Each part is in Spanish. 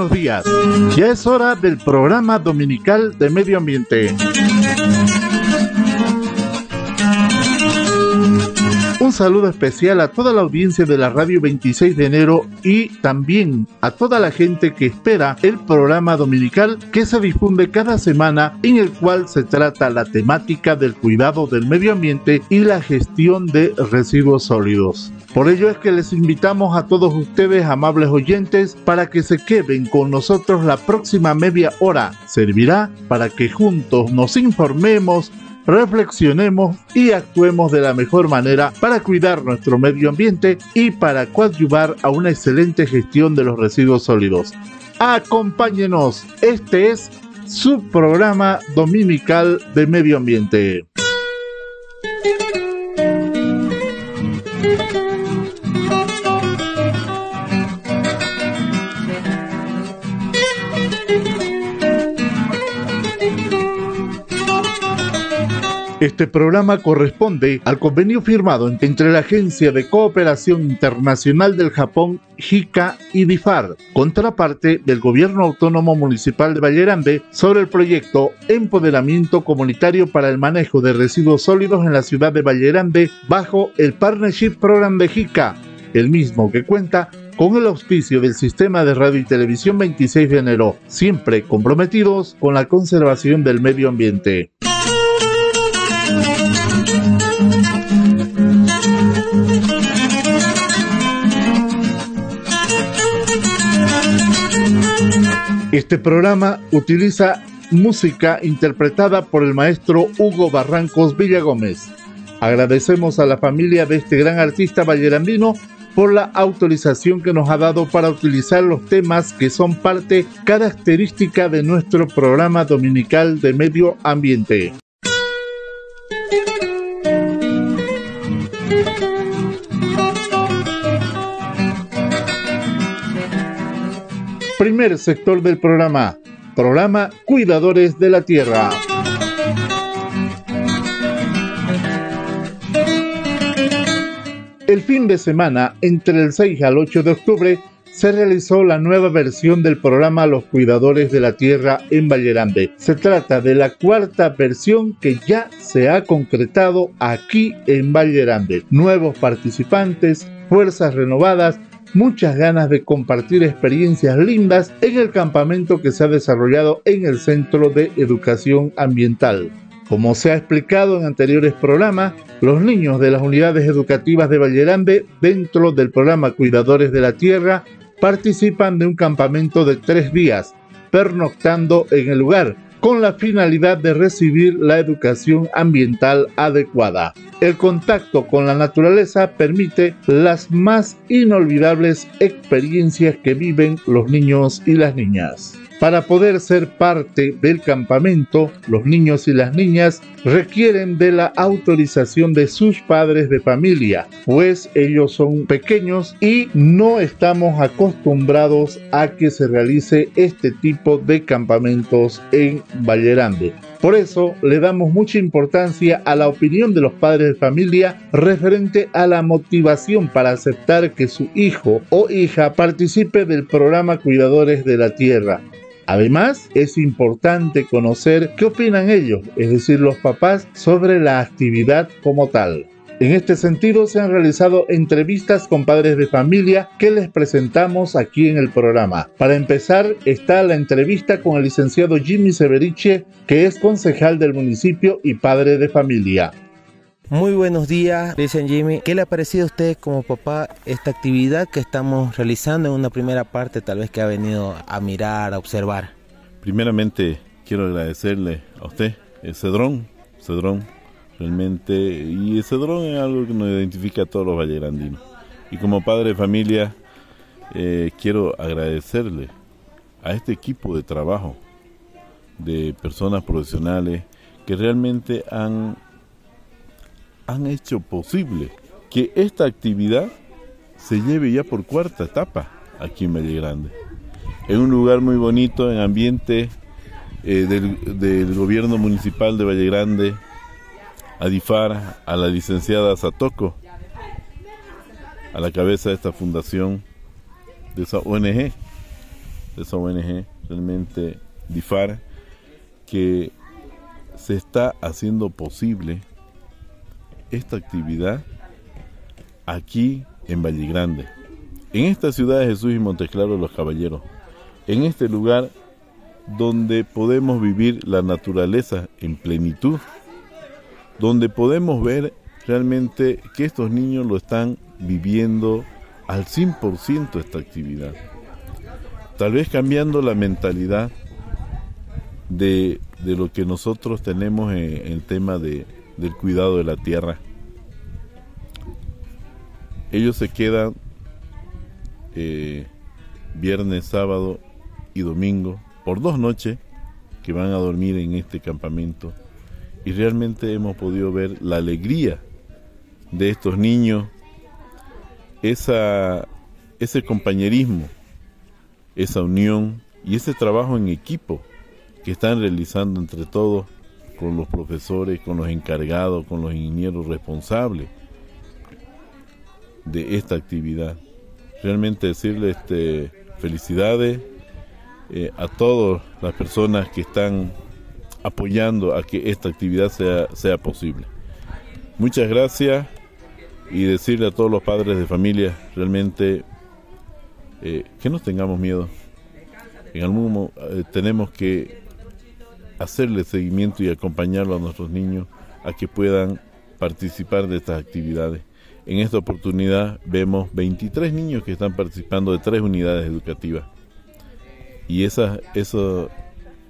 Buenos días. Ya es hora del programa dominical de medio ambiente. Un saludo especial a toda la audiencia de la radio 26 de enero y también a toda la gente que espera el programa dominical que se difunde cada semana en el cual se trata la temática del cuidado del medio ambiente y la gestión de residuos sólidos. Por ello es que les invitamos a todos ustedes, amables oyentes, para que se queden con nosotros la próxima media hora. Servirá para que juntos nos informemos, reflexionemos y actuemos de la mejor manera para cuidar nuestro medio ambiente y para coadyuvar a una excelente gestión de los residuos sólidos. Acompáñenos, este es su programa dominical de medio ambiente. Este programa corresponde al convenio firmado entre la Agencia de Cooperación Internacional del Japón, JICA y DIFAR, contraparte del Gobierno Autónomo Municipal de Vallerande, sobre el proyecto Empoderamiento Comunitario para el Manejo de Residuos Sólidos en la ciudad de Vallerande, bajo el Partnership Program de JICA, el mismo que cuenta con el auspicio del Sistema de Radio y Televisión 26 de enero, siempre comprometidos con la conservación del medio ambiente. Este programa utiliza música interpretada por el maestro Hugo Barrancos Villagómez. Agradecemos a la familia de este gran artista vallerandino por la autorización que nos ha dado para utilizar los temas que son parte característica de nuestro programa dominical de medio ambiente. Primer sector del programa, programa Cuidadores de la Tierra. El fin de semana, entre el 6 al 8 de octubre, se realizó la nueva versión del programa Los Cuidadores de la Tierra en Vallerande. Se trata de la cuarta versión que ya se ha concretado aquí en Vallerande. Nuevos participantes, fuerzas renovadas muchas ganas de compartir experiencias lindas en el campamento que se ha desarrollado en el Centro de Educación Ambiental. Como se ha explicado en anteriores programas, los niños de las unidades educativas de Vallerande, dentro del programa Cuidadores de la Tierra, participan de un campamento de tres días, pernoctando en el lugar, con la finalidad de recibir la educación ambiental adecuada. El contacto con la naturaleza permite las más inolvidables experiencias que viven los niños y las niñas. Para poder ser parte del campamento, los niños y las niñas requieren de la autorización de sus padres de familia, pues ellos son pequeños y no estamos acostumbrados a que se realice este tipo de campamentos en Vallerande. Por eso le damos mucha importancia a la opinión de los padres de familia referente a la motivación para aceptar que su hijo o hija participe del programa Cuidadores de la Tierra. Además, es importante conocer qué opinan ellos, es decir, los papás, sobre la actividad como tal. En este sentido, se han realizado entrevistas con padres de familia que les presentamos aquí en el programa. Para empezar, está la entrevista con el licenciado Jimmy Severiche, que es concejal del municipio y padre de familia. Muy buenos días, dicen Jimmy. ¿Qué le ha parecido a usted como papá esta actividad que estamos realizando en una primera parte, tal vez que ha venido a mirar, a observar? Primeramente, quiero agradecerle a usted, el Cedrón, Cedrón, realmente, y el Cedrón es algo que nos identifica a todos los vallerandinos. Y como padre de familia, eh, quiero agradecerle a este equipo de trabajo de personas profesionales que realmente han han hecho posible que esta actividad se lleve ya por cuarta etapa aquí en Valle Grande. En un lugar muy bonito, en ambiente eh, del, gobierno municipal de Valle Grande, a Difar, a la licenciada Satoko, a la cabeza de esta fundación, de esa ONG, de esa ONG, realmente DIFAR, que se está haciendo posible esta actividad aquí en Valle Grande, en esta ciudad de Jesús y Monteclaro los Caballeros, en este lugar donde podemos vivir la naturaleza en plenitud, donde podemos ver realmente que estos niños lo están viviendo al 100% esta actividad. Tal vez cambiando la mentalidad de, lo que nosotros tenemos en, el tema de, del cuidado de la tierra. Ellos se quedan eh, viernes, sábado y domingo por dos noches que van a dormir en este campamento y realmente hemos podido ver la alegría de estos niños, esa, ese compañerismo, esa unión y ese trabajo en equipo que están realizando entre todos con los profesores, con los encargados, con los ingenieros responsables de esta actividad. Realmente decirles este, felicidades eh, a todas las personas que están apoyando a que esta actividad sea, sea posible. Muchas gracias y decirle a todos los padres de familia realmente eh, que no tengamos miedo. En algún momento eh, tenemos que hacerle seguimiento y acompañarlo a nuestros niños a que puedan participar de estas actividades. En esta oportunidad vemos 23 niños que están participando de tres unidades educativas. Y esa, eso,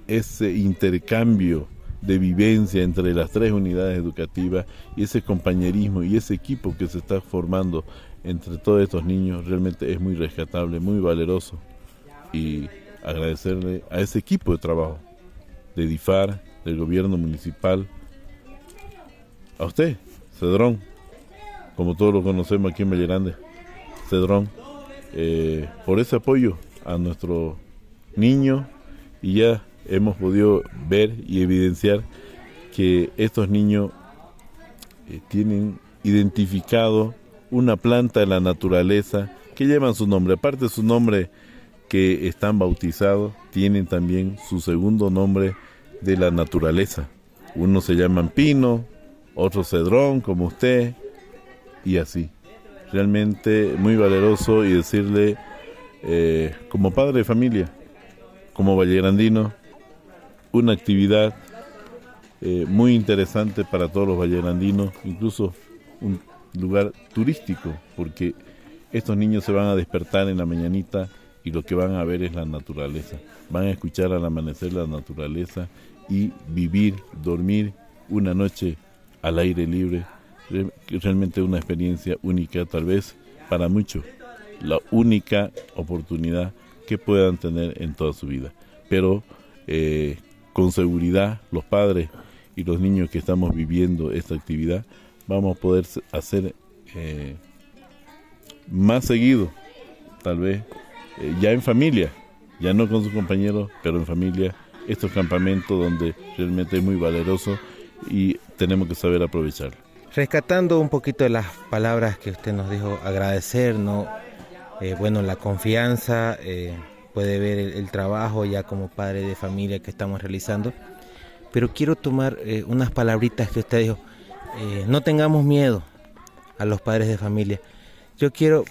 ese intercambio de vivencia entre las tres unidades educativas y ese compañerismo y ese equipo que se está formando entre todos estos niños realmente es muy rescatable, muy valeroso y agradecerle a ese equipo de trabajo de DIFAR, del gobierno municipal, a usted, Cedrón, como todos lo conocemos aquí en Valle Cedrón, eh, por ese apoyo a nuestro niño y ya hemos podido ver y evidenciar que estos niños eh, tienen identificado una planta de la naturaleza que llevan su nombre. Aparte su nombre que están bautizados, tienen también su segundo nombre de la naturaleza. Unos se llaman pino, otro cedrón, como usted, y así. Realmente muy valeroso y decirle, eh, como padre de familia, como vallegrandino, una actividad eh, muy interesante para todos los vallegrandinos, incluso un lugar turístico, porque estos niños se van a despertar en la mañanita y lo que van a ver es la naturaleza. Van a escuchar al amanecer la naturaleza y vivir, dormir una noche al aire libre. Realmente una experiencia única, tal vez para muchos, la única oportunidad que puedan tener en toda su vida. Pero eh, con seguridad los padres y los niños que estamos viviendo esta actividad vamos a poder hacer eh, más seguido, tal vez eh, ya en familia, ya no con sus compañeros, pero en familia, estos campamentos donde realmente es muy valeroso y tenemos que saber aprovecharlo. Rescatando un poquito de las palabras que usted nos dijo, agradecer. Eh, bueno, la confianza, puede ver el, trabajo ya como padre de familia que estamos realizando. Pero quiero tomar eh, unas palabritas que usted dijo. Eh, no tengamos miedo a los padres de familia. Yo quiero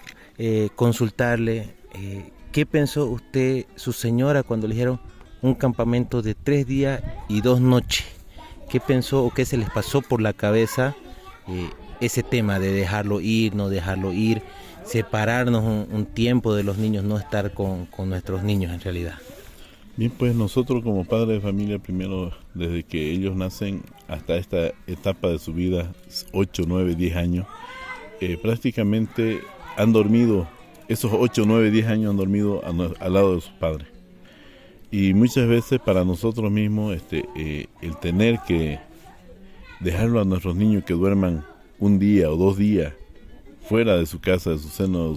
eh, qué pensó usted, su señora, cuando le dijeron un campamento de tres días y dos noches. ¿Qué pensó o qué se les pasó por la cabeza ese tema de dejarlo ir, no dejarlo ir? separarnos un, tiempo de los niños, no estar con, nuestros niños en realidad. Bien, pues nosotros como padres de familia, primero desde que ellos nacen hasta esta etapa de su vida, 8, 9, 10 años, eh, prácticamente han dormido, esos 8, 9, 10 años han dormido al lado de sus padres. Y muchas veces para nosotros mismos este, eh, el tener que dejarlo a nuestros niños que duerman un día o dos días fuera de su casa, de su seno,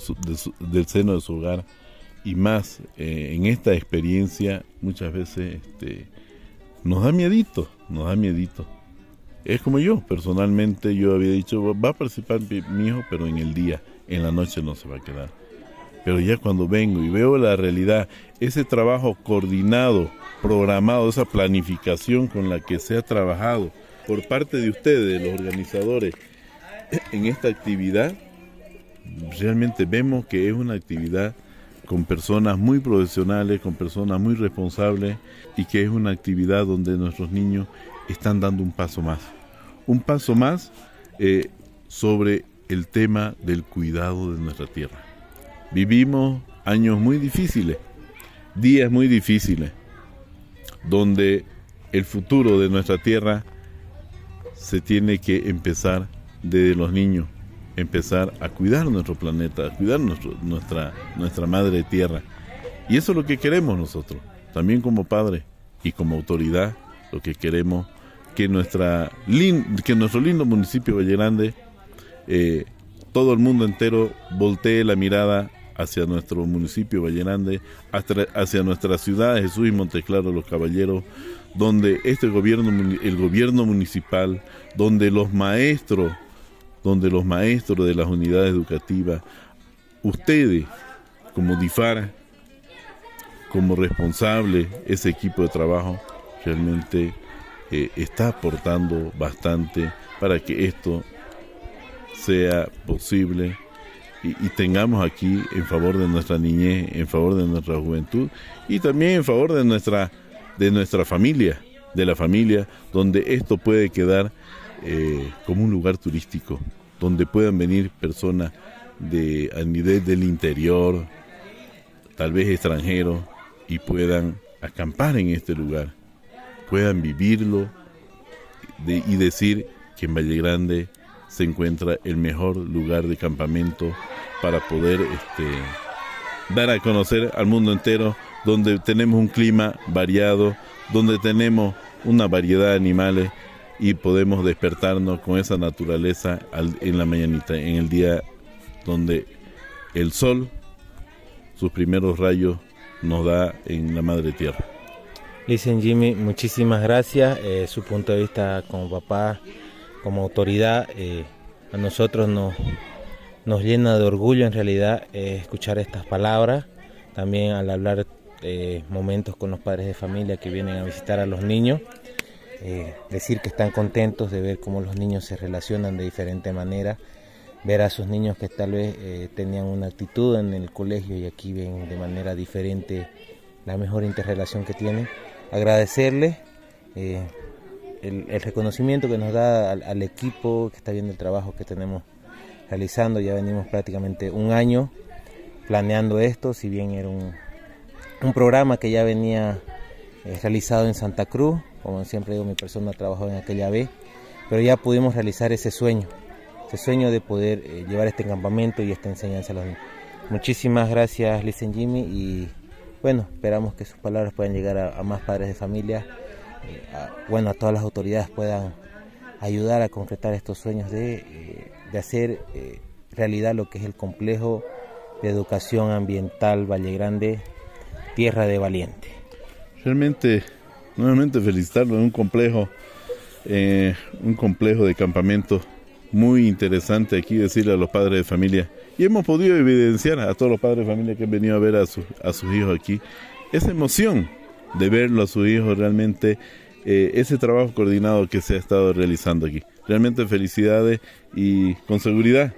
del seno de su hogar, y más eh, en esta experiencia muchas veces este, nos da miedito, nos da miedito. Es como yo, personalmente yo había dicho, va a participar mi hijo, pero en el día, en la noche no se va a quedar. Pero ya cuando vengo y veo la realidad, ese trabajo coordinado, programado, esa planificación con la que se ha trabajado por parte de ustedes, los organizadores, en esta actividad, realmente vemos que es una actividad con personas muy profesionales, con personas muy responsables y que es una actividad donde nuestros niños están dando un paso más. Un paso más eh, sobre el tema del cuidado de nuestra tierra. Vivimos años muy difíciles, días muy difíciles, donde el futuro de nuestra tierra se tiene que empezar desde los niños, empezar a cuidar nuestro planeta, a cuidar nuestra, nuestra madre tierra. Y eso es lo que queremos nosotros, también como padres y como autoridad, lo que queremos que, nuestra, que nuestro lindo municipio Valle Grande, eh, todo el mundo entero voltee la mirada hacia nuestro municipio Valle Grande, hacia nuestra ciudad Jesús y Monteclaro los Caballeros, donde este gobierno, el gobierno municipal, donde los maestros donde los maestros de las unidades educativas, ustedes como DIFAR, como responsable, ese equipo de trabajo realmente eh, está aportando bastante para que esto sea posible y, tengamos aquí en favor de nuestra niñez, en favor de nuestra juventud y también en favor de nuestra, de nuestra familia, de la familia, donde esto puede quedar eh, como un lugar turístico donde puedan venir personas de a nivel del interior, tal vez extranjeros, y puedan acampar en este lugar, puedan vivirlo y decir que en Valle Grande se encuentra el mejor lugar de campamento para poder este, dar a conocer al mundo entero, donde tenemos un clima variado, donde tenemos una variedad de animales y podemos despertarnos con esa naturaleza en la mañanita, en el día donde el sol, sus primeros rayos, nos da en la madre tierra. Dicen Jimmy, muchísimas gracias. Eh, su punto de vista como papá, como autoridad, eh, a nosotros nos, nos llena de orgullo en realidad eh, escuchar estas palabras. También al hablar momentos con los padres de familia que vienen a visitar a los niños. Eh, decir que están contentos de ver cómo los niños se relacionan de diferente manera, ver a sus niños que tal vez eh, tenían una actitud en el colegio y aquí ven de manera diferente la mejor interrelación que tienen, agradecerles eh, el, reconocimiento que nos da al, equipo que está viendo el trabajo que tenemos realizando, ya venimos prácticamente un año planeando esto, si bien era un, un programa que ya venía realizado en Santa Cruz, como siempre digo, mi persona trabajó en aquella vez, pero ya pudimos realizar ese sueño, ese sueño de poder eh, llevar este campamento y esta enseñanza a los niños. Muchísimas gracias, Listen Jimmy, y bueno, esperamos que sus palabras puedan llegar a, más padres de familia, eh, bueno, a todas las autoridades puedan ayudar a concretar estos sueños de, eh, de hacer realidad lo que es el complejo de educación ambiental Valle Grande, Tierra de Valiente. Realmente nuevamente felicitarlo en un complejo, eh, un complejo de campamento muy interesante aquí decirle a los padres de familia y hemos podido evidenciar a todos los padres de familia que han venido a ver a, a sus hijos aquí esa emoción de verlo a sus hijos realmente eh, ese trabajo coordinado que se ha estado realizando aquí realmente felicidades y con seguridad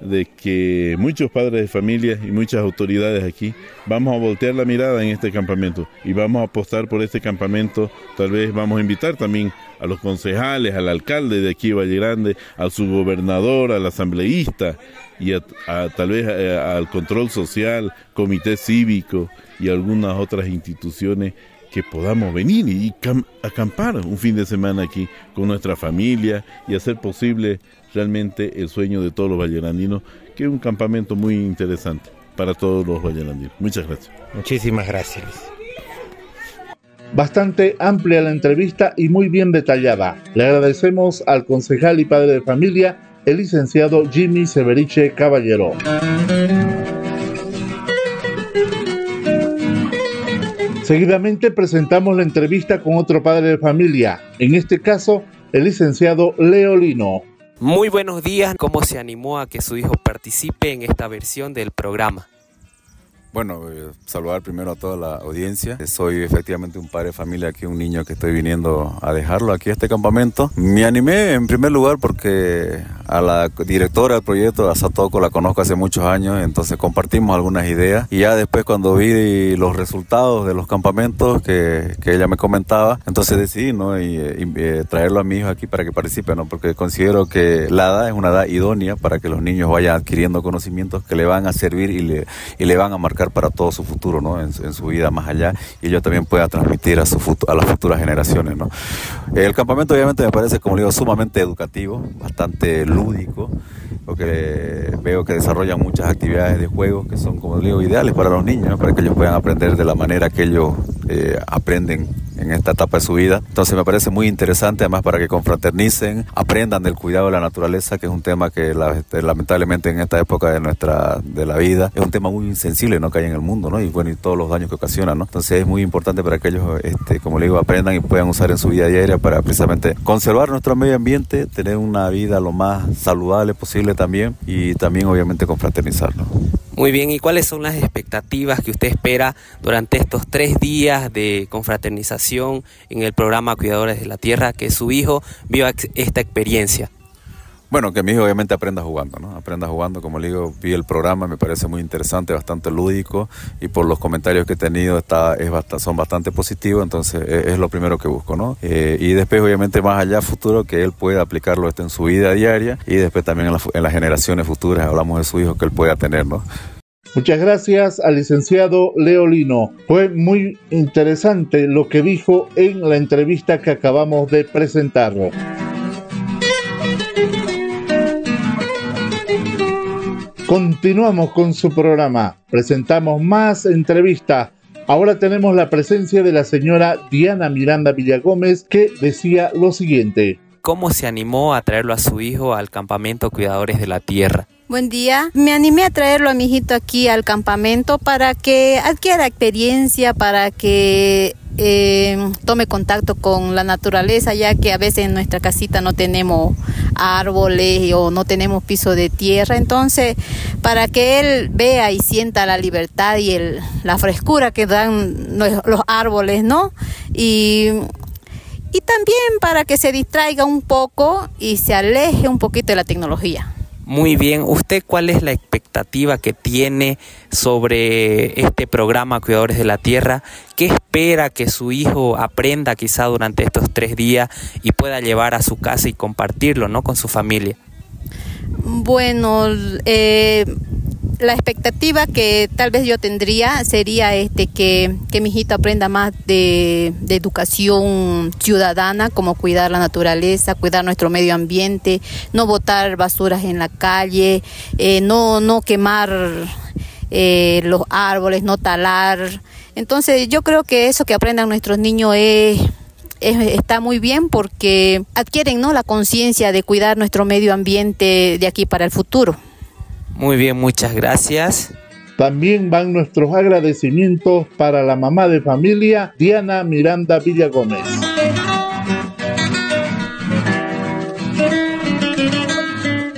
de que muchos padres de familia y muchas autoridades aquí vamos a voltear la mirada en este campamento y vamos a apostar por este campamento. Tal vez vamos a invitar también a los concejales, al alcalde de aquí Valle Grande, al subgobernador, al asambleísta y a, tal vez eh, al control social, comité cívico y algunas otras instituciones que podamos venir y acampar un fin de semana aquí con nuestra familia y hacer posible realmente el sueño de todos los vallerandinos, que es un campamento muy interesante para todos los vallerandinos. Muchas gracias. Muchísimas gracias. Bastante amplia la entrevista y muy bien detallada. Le agradecemos al concejal y padre de familia, el licenciado Jimmy Severiche Caballero. Seguidamente presentamos la entrevista con otro padre de familia, en este caso el licenciado Leolino. Muy buenos días, ¿cómo se animó a que su hijo participe en esta versión del programa? Bueno, eh, saludar primero a toda la audiencia. Soy efectivamente un padre de familia aquí, un niño que estoy viniendo a dejarlo aquí a este campamento. Me animé en primer lugar porque a la directora del proyecto, a Satoko, la conozco hace muchos años, entonces compartimos algunas ideas. Y ya después cuando vi los resultados de los campamentos que, que ella me comentaba, entonces decidí ¿no? y, eh, traerlo a mi hijo aquí para que participe, ¿no? porque considero que la edad es una edad idónea para que los niños vayan adquiriendo conocimientos que le van a servir y le, y le van a marcar para todo su futuro, ¿no? En, su vida más allá y ellos también pueda transmitir a, su a las futuras generaciones, ¿no? El campamento obviamente me parece, como digo, sumamente educativo, bastante lúdico, porque veo que desarrollan muchas actividades de juego que son, como digo, ideales para los niños, para que ellos puedan aprender de la manera que ellos eh, aprenden en esta etapa de su vida. Entonces me parece muy interesante, además para que confraternicen, aprendan del cuidado de la naturaleza, que es un tema que este, lamentablemente en esta época de nuestra de la vida es un tema muy insensible, ¿no? Que hay en el mundo, ¿no? y bueno y todos los daños que ocasiona, ¿no? Entonces es muy importante para que ellos, este, como le digo, aprendan y puedan usar en su vida diaria para precisamente conservar nuestro medio ambiente, tener una vida lo más saludable posible también y también obviamente confraternizar. Muy bien, ¿y cuáles son las expectativas que usted espera durante estos tres días de confraternización en el programa Cuidadores de la Tierra, que su hijo viva esta experiencia? Bueno, que mi hijo obviamente aprenda jugando, ¿no? Aprenda jugando, como le digo, vi el programa, me parece muy interesante, bastante lúdico y por los comentarios que he tenido está, es son bastante positivos, entonces e, es, lo primero que busco, ¿no? Eh, y después obviamente más allá futuro que él pueda aplicarlo esto en su vida diaria y después también en, en las generaciones futuras, hablamos de su hijo que él pueda tener, ¿no? Muchas gracias al licenciado Leolino. Fue muy interesante lo que dijo en la entrevista que acabamos de presentar. Continuamos con su programa. Presentamos más entrevistas. Ahora tenemos la presencia de la señora Diana Miranda Villagómez que decía lo siguiente. ¿Cómo se animó a traerlo a su hijo al campamento Cuidadores de la Tierra? Buen día. Me animé a traerlo a mi hijito aquí al campamento para que adquiera experiencia, para que eh, tome contacto con la naturaleza, ya que a veces en nuestra casita no tenemos árboles o no tenemos piso de tierra. Entonces, para que él vea y sienta la libertad y el, la frescura que dan los árboles, ¿no? Y, y también para que se distraiga un poco y se aleje un poquito de la tecnología. Muy bien, ¿usted cuál es la expectativa que tiene sobre este programa Cuidadores de la Tierra? ¿Qué espera que su hijo aprenda quizá durante estos tres días y pueda llevar a su casa y compartirlo ¿no? con su familia? Bueno, eh, la expectativa que tal vez yo tendría sería este que, mi hijito aprenda más de, educación ciudadana, como cuidar la naturaleza, cuidar nuestro medio ambiente, no botar basuras en la calle, eh, no, no quemar eh, los árboles, no talar. Entonces yo creo que eso que aprendan nuestros niños es está muy bien porque adquieren ¿no? la conciencia de cuidar nuestro medio ambiente de aquí para el futuro. Muy bien, muchas gracias. También van nuestros agradecimientos para la mamá de familia Diana Miranda Villagómez.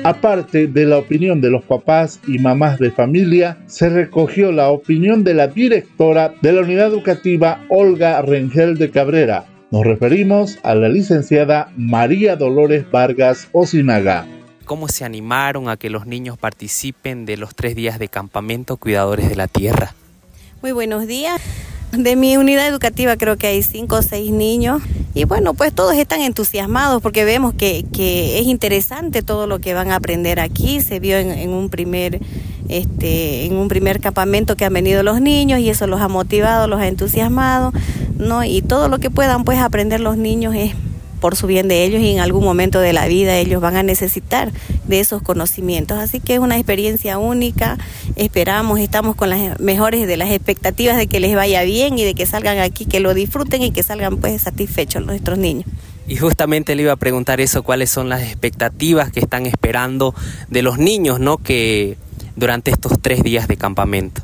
Aparte de la opinión de los papás y mamás de familia, se recogió la opinión de la directora de la unidad educativa Olga Rengel de Cabrera. Nos referimos a la licenciada María Dolores Vargas Osinaga cómo se animaron a que los niños participen de los tres días de campamento Cuidadores de la Tierra. Muy buenos días. De mi unidad educativa creo que hay cinco o seis niños y bueno, pues todos están entusiasmados porque vemos que, es interesante todo lo que van a aprender aquí. Se vio en, un primer este, en un primer campamento que han venido los niños y eso los ha motivado, los ha entusiasmado, ¿no? Y todo lo que puedan pues aprender los niños es por su bien de ellos y en algún momento de la vida ellos van a necesitar de esos conocimientos. Así que es una experiencia única, esperamos, estamos con las mejores de las expectativas de que les vaya bien y de que salgan aquí, que lo disfruten y que salgan pues satisfechos nuestros niños. Y justamente le iba a preguntar eso, cuáles son las expectativas que están esperando de los niños, ¿no? Que durante estos tres días de campamento.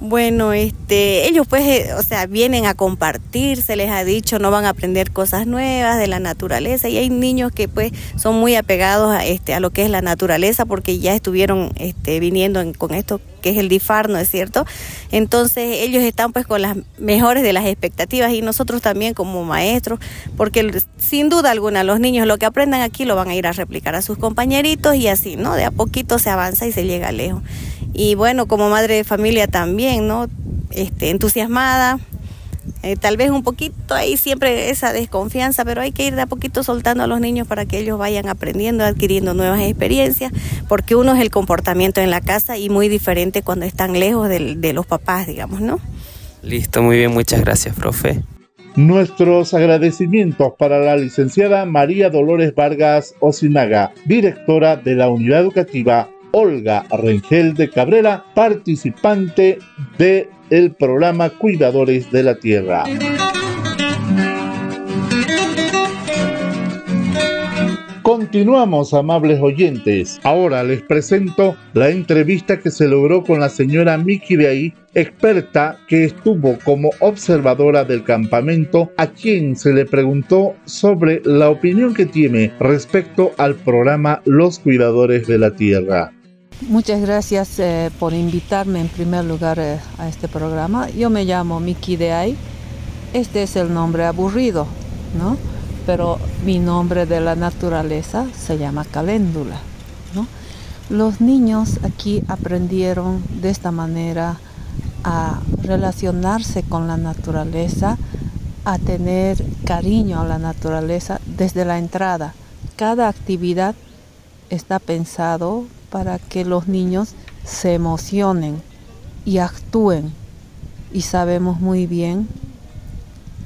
Bueno, este, ellos pues, eh, o sea, vienen a compartir, se les ha dicho, no van a aprender cosas nuevas de la naturaleza y hay niños que pues son muy apegados a, este, a lo que es la naturaleza porque ya estuvieron este, viniendo con estos que es el DIFAR, ¿no es cierto? Entonces ellos están pues con las mejores de las expectativas y nosotros también como maestros, porque sin duda alguna los niños lo que aprendan aquí lo van a ir a replicar a sus compañeritos y así, ¿no? De a poquito se avanza y se llega lejos. Y bueno, como madre de familia también, ¿no? Este, entusiasmada, eh, tal vez un poquito ahí siempre esa desconfianza, pero hay que ir de a poquito soltando a los niños para que ellos vayan aprendiendo, adquiriendo nuevas experiencias, porque uno es el comportamiento en la casa y muy diferente cuando están lejos de, de los papás, digamos, ¿no? Listo, muy bien, muchas gracias, profe. Nuestros agradecimientos para la licenciada María Dolores Vargas Osinaga, directora de la Unidad Educativa Olga Rengel de Cabrera, participante de el programa Cuidadores de la Tierra. Continuamos, amables oyentes. Ahora les presento la entrevista que se logró con la señora Miki de experta que estuvo como observadora del campamento, a quien se le preguntó sobre la opinión que tiene respecto al programa Los Cuidadores de la Tierra. Muchas gracias eh, por invitarme en primer lugar eh, a este programa. Yo me llamo Miki Deay. Este es el nombre aburrido, ¿no? Pero mi nombre de la naturaleza se llama caléndula, ¿no? Los niños aquí aprendieron de esta manera a relacionarse con la naturaleza, a tener cariño a la naturaleza desde la entrada. Cada actividad está pensado para que los niños se emocionen y actúen. Y sabemos muy bien,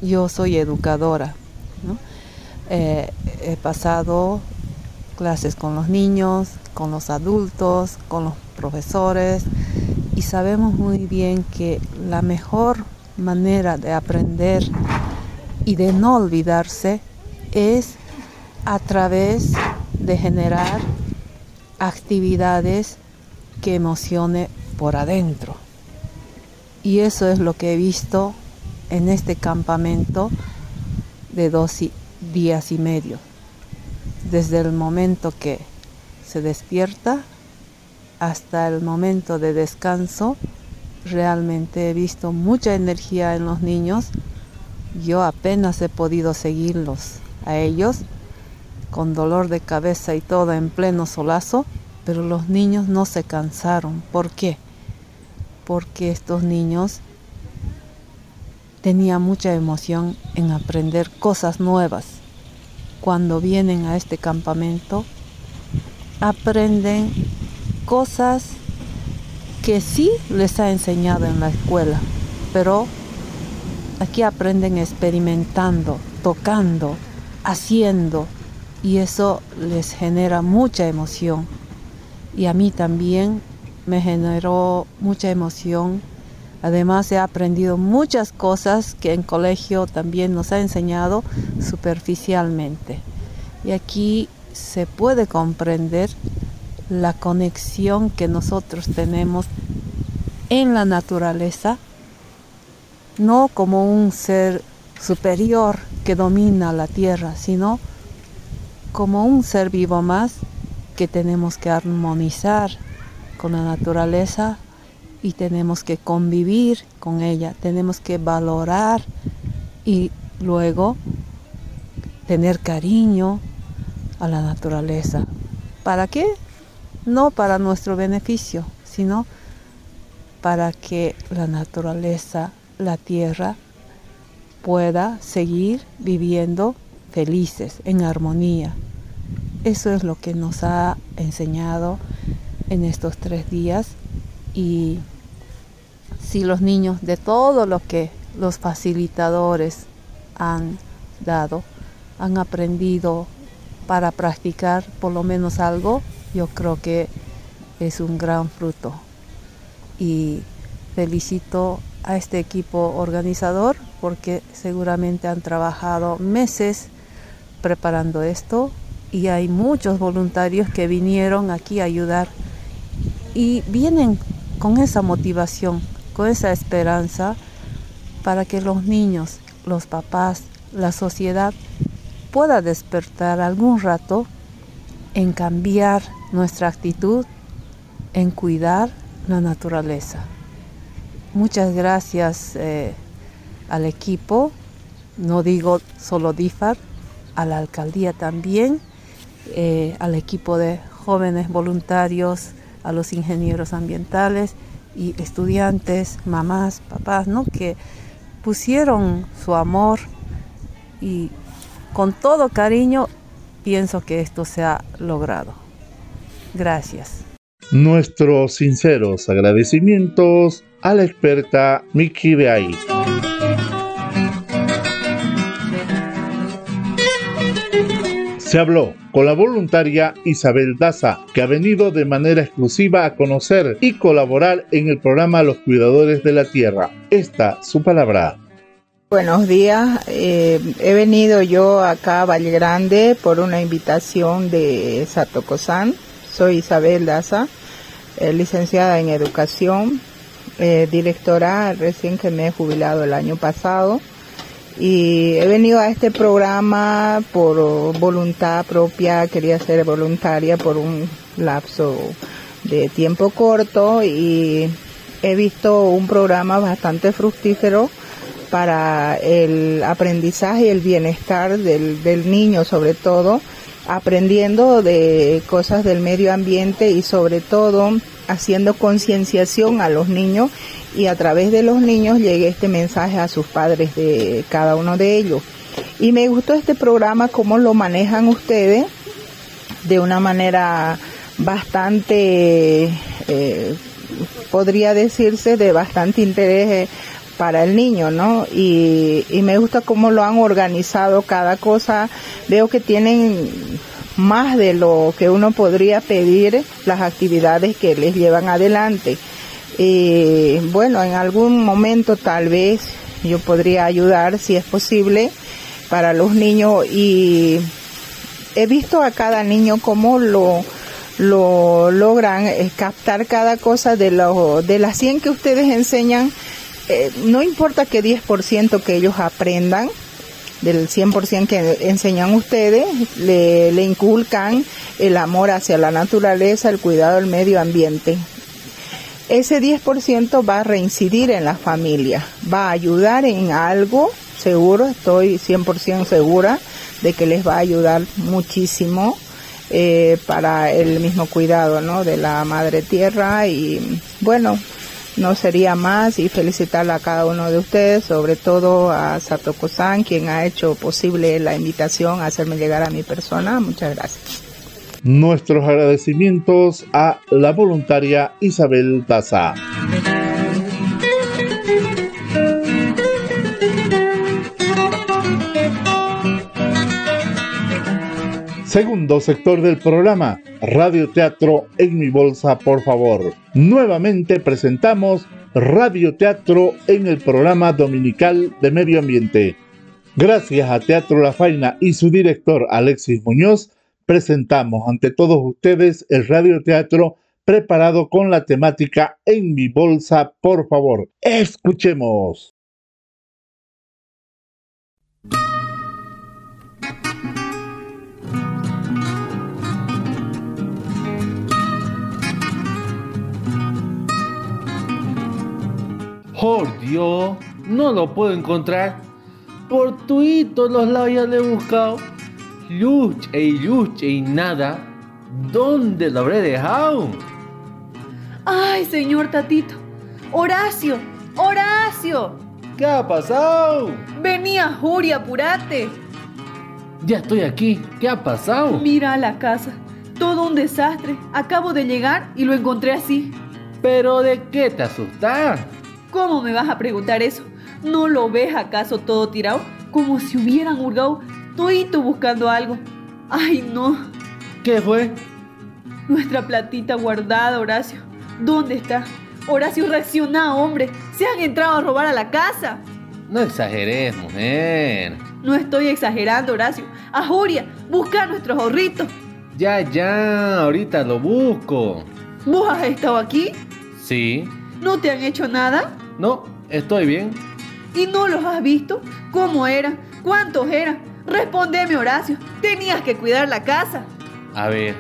yo soy educadora, eh, he pasado clases con los niños, con los adultos, con los profesores y sabemos muy bien que la mejor manera de aprender y de no olvidarse es a través de generar actividades que emocione por adentro. Y eso es lo que he visto en este campamento de dos días y medio. Desde el momento que se despierta hasta el momento de descanso, realmente he visto mucha energía en los niños. Yo apenas he podido seguirlos a ellos con dolor de cabeza y todo en pleno solazo, pero los niños no se cansaron. ¿Por qué? Porque estos niños tenían mucha emoción en aprender cosas nuevas. Cuando vienen a este campamento, aprenden cosas que sí les ha enseñado en la escuela, pero aquí aprenden experimentando, tocando, haciendo, y eso les genera mucha emoción. Y a mí también me generó mucha emoción. Además he aprendido muchas cosas que en colegio también nos ha enseñado superficialmente. Y aquí se puede comprender la conexión que nosotros tenemos en la naturaleza, no como un ser superior que domina la tierra, sino como un ser vivo más que tenemos que armonizar con la naturaleza y tenemos que convivir con ella, tenemos que valorar y luego tener cariño a la naturaleza. ¿Para qué? No para nuestro beneficio, sino para que la naturaleza, la tierra, pueda seguir viviendo felices, en armonía. Eso es lo que nos ha enseñado en estos tres días y si los niños de todo lo que los facilitadores han dado, han aprendido para practicar por lo menos algo, yo creo que es un gran fruto. Y felicito a este equipo organizador porque seguramente han trabajado meses preparando esto y hay muchos voluntarios que vinieron aquí a ayudar y vienen con esa motivación, con esa esperanza para que los niños, los papás, la sociedad pueda despertar algún rato en cambiar nuestra actitud, en cuidar la naturaleza. Muchas gracias eh, al equipo, no digo solo DIFAR, a la alcaldía también, eh, al equipo de jóvenes voluntarios, a los ingenieros ambientales y estudiantes, mamás, papás, ¿no? que pusieron su amor y con todo cariño pienso que esto se ha logrado. Gracias. Nuestros sinceros agradecimientos a la experta Miki de Se habló con la voluntaria Isabel Daza, que ha venido de manera exclusiva a conocer y colaborar en el programa Los Cuidadores de la Tierra. Esta su palabra. Buenos días, eh, he venido yo acá a Valle Grande por una invitación de Satocosan. Soy Isabel Daza, eh, licenciada en educación, eh, directora recién que me he jubilado el año pasado y he venido a este programa por voluntad propia, quería ser voluntaria por un lapso de tiempo corto y he visto un programa bastante fructífero para el aprendizaje y el bienestar del, del niño sobre todo, aprendiendo de cosas del medio ambiente y sobre todo haciendo concienciación a los niños y a través de los niños llegue este mensaje a sus padres de cada uno de ellos. Y me gustó este programa, cómo lo manejan ustedes de una manera bastante, eh, podría decirse, de bastante interés eh, para el niño, ¿no? Y, y me gusta cómo lo han organizado cada cosa. Veo que tienen más de lo que uno podría pedir las actividades que les llevan adelante. Y bueno, en algún momento tal vez yo podría ayudar si es posible para los niños y he visto a cada niño cómo lo, lo logran eh, captar cada cosa de, lo, de las 100 que ustedes enseñan. Eh, no importa que 10% que ellos aprendan, del 100% que enseñan ustedes, le, le inculcan el amor hacia la naturaleza, el cuidado del medio ambiente ese 10% va a reincidir en la familia, va a ayudar en algo, seguro, estoy 100% segura de que les va a ayudar muchísimo eh, para el mismo cuidado ¿no? de la madre tierra y bueno, no sería más y felicitar a cada uno de ustedes, sobre todo a Satoko-san, quien ha hecho posible la invitación a hacerme llegar a mi persona. Muchas gracias. Nuestros agradecimientos a la voluntaria Isabel Daza. Segundo sector del programa, Radio Teatro en mi bolsa, por favor. Nuevamente presentamos Radio Teatro en el programa dominical de medio ambiente. Gracias a Teatro La Faina y su director Alexis Muñoz, presentamos ante todos ustedes el radioteatro preparado con la temática En mi bolsa, por favor. Escuchemos. Por Dios, no lo puedo encontrar. Por tuito los labios he buscado lucha y lucha y nada, ¿dónde lo habré dejado? Ay, señor Tatito. Horacio, Horacio. ¿Qué ha pasado? Venía, Juria, apurate. Ya estoy aquí. ¿Qué ha pasado? Mira la casa. Todo un desastre. Acabo de llegar y lo encontré así. ¿Pero de qué te asustas? ¿Cómo me vas a preguntar eso? ¿No lo ves acaso todo tirado? Como si hubieran hurgado Tuito buscando algo. Ay, no. ¿Qué fue? Nuestra platita guardada, Horacio. ¿Dónde está? Horacio, reacciona, hombre. Se han entrado a robar a la casa. No exageres, mujer. No estoy exagerando, Horacio. A Juria, busca nuestros ahorritos. Ya, ya, ahorita lo busco. ¿Vos has estado aquí? Sí. ¿No te han hecho nada? No, estoy bien. ¿Y no los has visto? ¿Cómo eran? ¿Cuántos eran? Respondeme, Horacio. Tenías que cuidar la casa. A ver,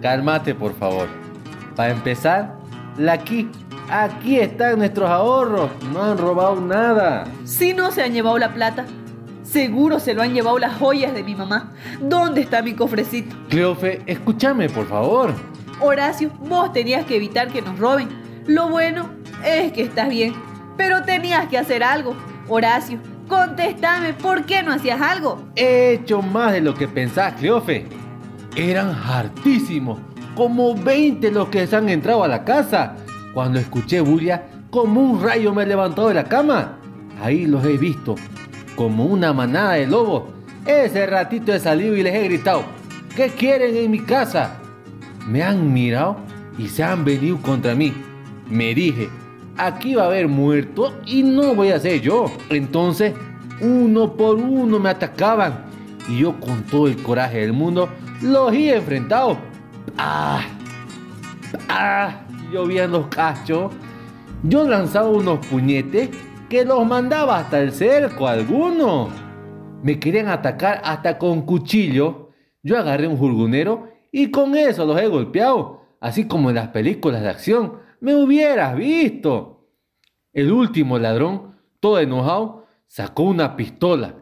cálmate, por favor. Para empezar, Aquí, aquí están nuestros ahorros. No han robado nada. Si no se han llevado la plata, seguro se lo han llevado las joyas de mi mamá. ¿Dónde está mi cofrecito? Cleofe, escúchame, por favor. Horacio, vos tenías que evitar que nos roben. Lo bueno es que estás bien, pero tenías que hacer algo. Horacio, contéstame, ¿por qué no hacías algo? He hecho más de lo que pensás, Cleofe. Eran hartísimos, como 20 los que se han entrado a la casa. Cuando escuché bulla, como un rayo me he levantado de la cama. Ahí los he visto, como una manada de lobos. Ese ratito he salido y les he gritado, ¿qué quieren en mi casa? Me han mirado y se han venido contra mí. Me dije, aquí va a haber muertos y no voy a ser yo. Entonces, uno por uno me atacaban y yo con todo el coraje del mundo los he enfrentado. ¡Ah! ¡Ah! Llovían los cachos. Yo lanzaba unos puñetes que los mandaba hasta el cerco alguno. Me querían atacar hasta con cuchillo. Yo agarré un jurgunero y con eso los he golpeado, así como en las películas de acción. Me hubieras visto. El último ladrón, todo enojado, sacó una pistola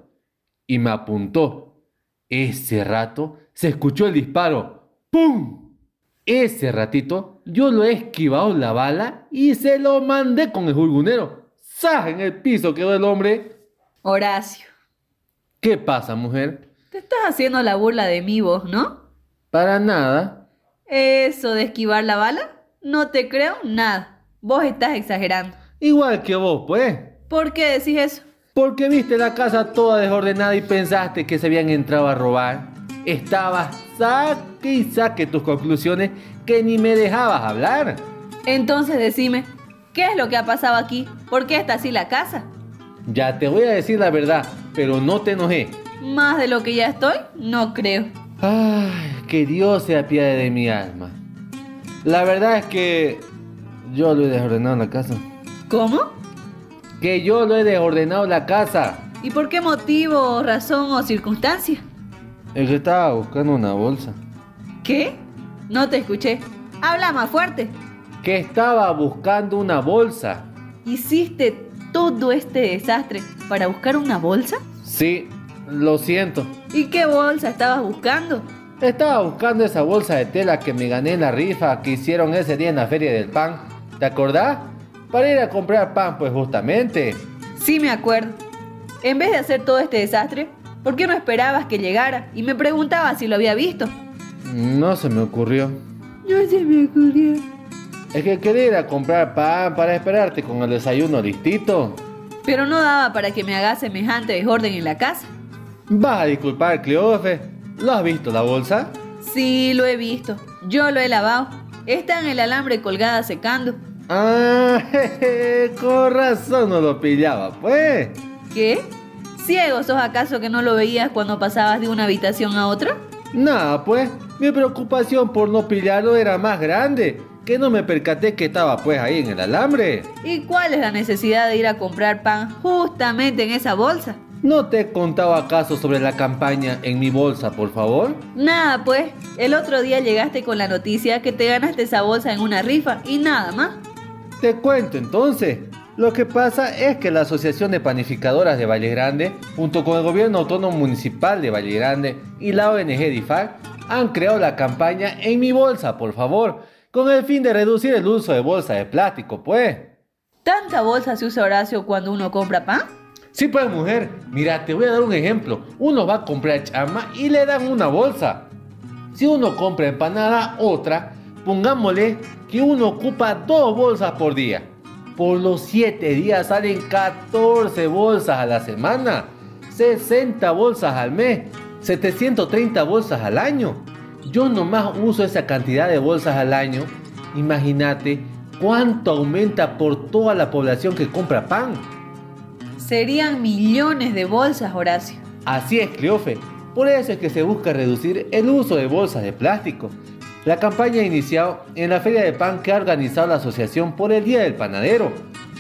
y me apuntó. Ese rato se escuchó el disparo. ¡Pum! Ese ratito yo lo he esquivado la bala y se lo mandé con el jurgunero. ¡Saj! En el piso quedó el hombre. Horacio. ¿Qué pasa, mujer? Te estás haciendo la burla de mí vos, ¿no? Para nada. Eso de esquivar la bala, no te creo nada. Vos estás exagerando. Igual que vos, pues. ¿Por qué decís eso? Porque viste la casa toda desordenada y pensaste que se habían entrado a robar. Estabas saque y saque tus conclusiones que ni me dejabas hablar. Entonces decime, ¿qué es lo que ha pasado aquí? ¿Por qué está así la casa? Ya te voy a decir la verdad, pero no te enojé. Más de lo que ya estoy, no creo. Ay, que Dios se apiade de mi alma. La verdad es que yo lo he desordenado la casa. ¿Cómo? Que yo lo he desordenado la casa. ¿Y por qué motivo, razón o circunstancia? Es que estaba buscando una bolsa. ¿Qué? No te escuché. Habla más fuerte. Que estaba buscando una bolsa. ¿Hiciste todo este desastre para buscar una bolsa? Sí, lo siento. ¿Y qué bolsa estabas buscando? Estaba buscando esa bolsa de tela que me gané en la rifa que hicieron ese día en la feria del pan. ¿Te acordás? Para ir a comprar pan, pues justamente. Sí, me acuerdo. En vez de hacer todo este desastre, ¿por qué no esperabas que llegara? Y me preguntabas si lo había visto. No se me ocurrió. No se me ocurrió. Es que quería ir a comprar pan para esperarte con el desayuno listito. Pero no daba para que me hagas semejante desorden en la casa. Vas a disculpar, Cleofe. ¿Lo has visto la bolsa? Sí, lo he visto. Yo lo he lavado. Está en el alambre colgada secando. Ah, jeje, con razón no lo pillaba, pues. ¿Qué? ¿Ciego sos acaso que no lo veías cuando pasabas de una habitación a otra? Nada, pues. Mi preocupación por no pillarlo era más grande. Que no me percaté que estaba pues ahí en el alambre. ¿Y cuál es la necesidad de ir a comprar pan justamente en esa bolsa? ¿No te he contado acaso sobre la campaña en mi bolsa, por favor? Nada, pues. El otro día llegaste con la noticia que te ganaste esa bolsa en una rifa y nada más. Te cuento entonces. Lo que pasa es que la Asociación de Panificadoras de Valle Grande, junto con el Gobierno Autónomo Municipal de Valle Grande y la ONG DIFAC, han creado la campaña En mi bolsa, por favor, con el fin de reducir el uso de bolsa de plástico, pues. ¿Tanta bolsa se usa Horacio cuando uno compra pan? Sí, pues mujer, mira, te voy a dar un ejemplo. Uno va a comprar chama y le dan una bolsa. Si uno compra empanada, otra, pongámosle que uno ocupa dos bolsas por día. Por los 7 días salen 14 bolsas a la semana, 60 bolsas al mes, 730 bolsas al año. Yo nomás uso esa cantidad de bolsas al año. Imagínate cuánto aumenta por toda la población que compra pan. Serían millones de bolsas, Horacio. Así es, Cleofe. Por eso es que se busca reducir el uso de bolsas de plástico. La campaña ha iniciado en la feria de pan que ha organizado la asociación por el Día del Panadero.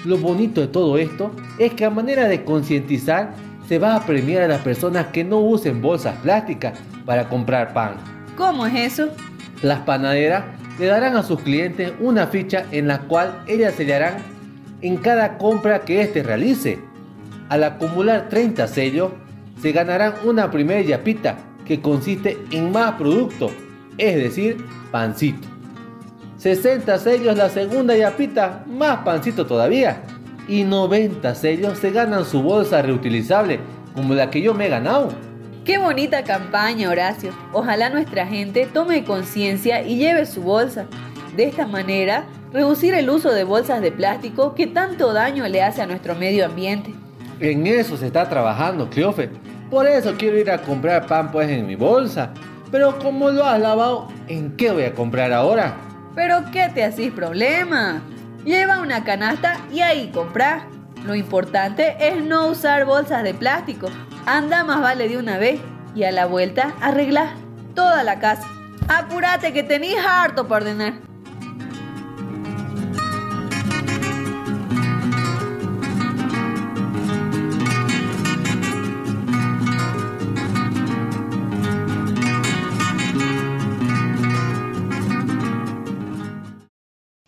Lo bonito de todo esto es que a manera de concientizar se va a premiar a las personas que no usen bolsas plásticas para comprar pan. ¿Cómo es eso? Las panaderas le darán a sus clientes una ficha en la cual ellas sellarán en cada compra que éste realice. Al acumular 30 sellos, se ganarán una primera yapita que consiste en más producto, es decir, pancito. 60 sellos la segunda yapita, más pancito todavía. Y 90 sellos se ganan su bolsa reutilizable, como la que yo me he ganado. Qué bonita campaña, Horacio. Ojalá nuestra gente tome conciencia y lleve su bolsa. De esta manera, reducir el uso de bolsas de plástico que tanto daño le hace a nuestro medio ambiente. En eso se está trabajando, Cleofe. Por eso quiero ir a comprar pan pues en mi bolsa. Pero como lo has lavado, ¿en qué voy a comprar ahora? Pero ¿qué te hacís problema? Lleva una canasta y ahí compra. Lo importante es no usar bolsas de plástico. Anda más vale de una vez y a la vuelta arregla toda la casa. Apúrate que tenés harto para ordenar.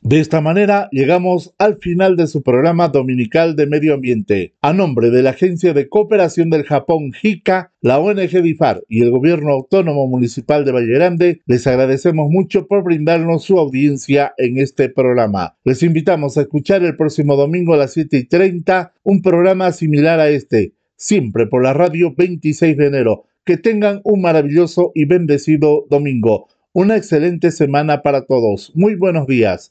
De esta manera llegamos al final de su programa dominical de medio ambiente. A nombre de la Agencia de Cooperación del Japón JICA, la ONG DIFAR y el Gobierno Autónomo Municipal de Valle Grande, les agradecemos mucho por brindarnos su audiencia en este programa. Les invitamos a escuchar el próximo domingo a las 7 y 30 un programa similar a este, siempre por la radio 26 de enero. Que tengan un maravilloso y bendecido domingo. Una excelente semana para todos. Muy buenos días.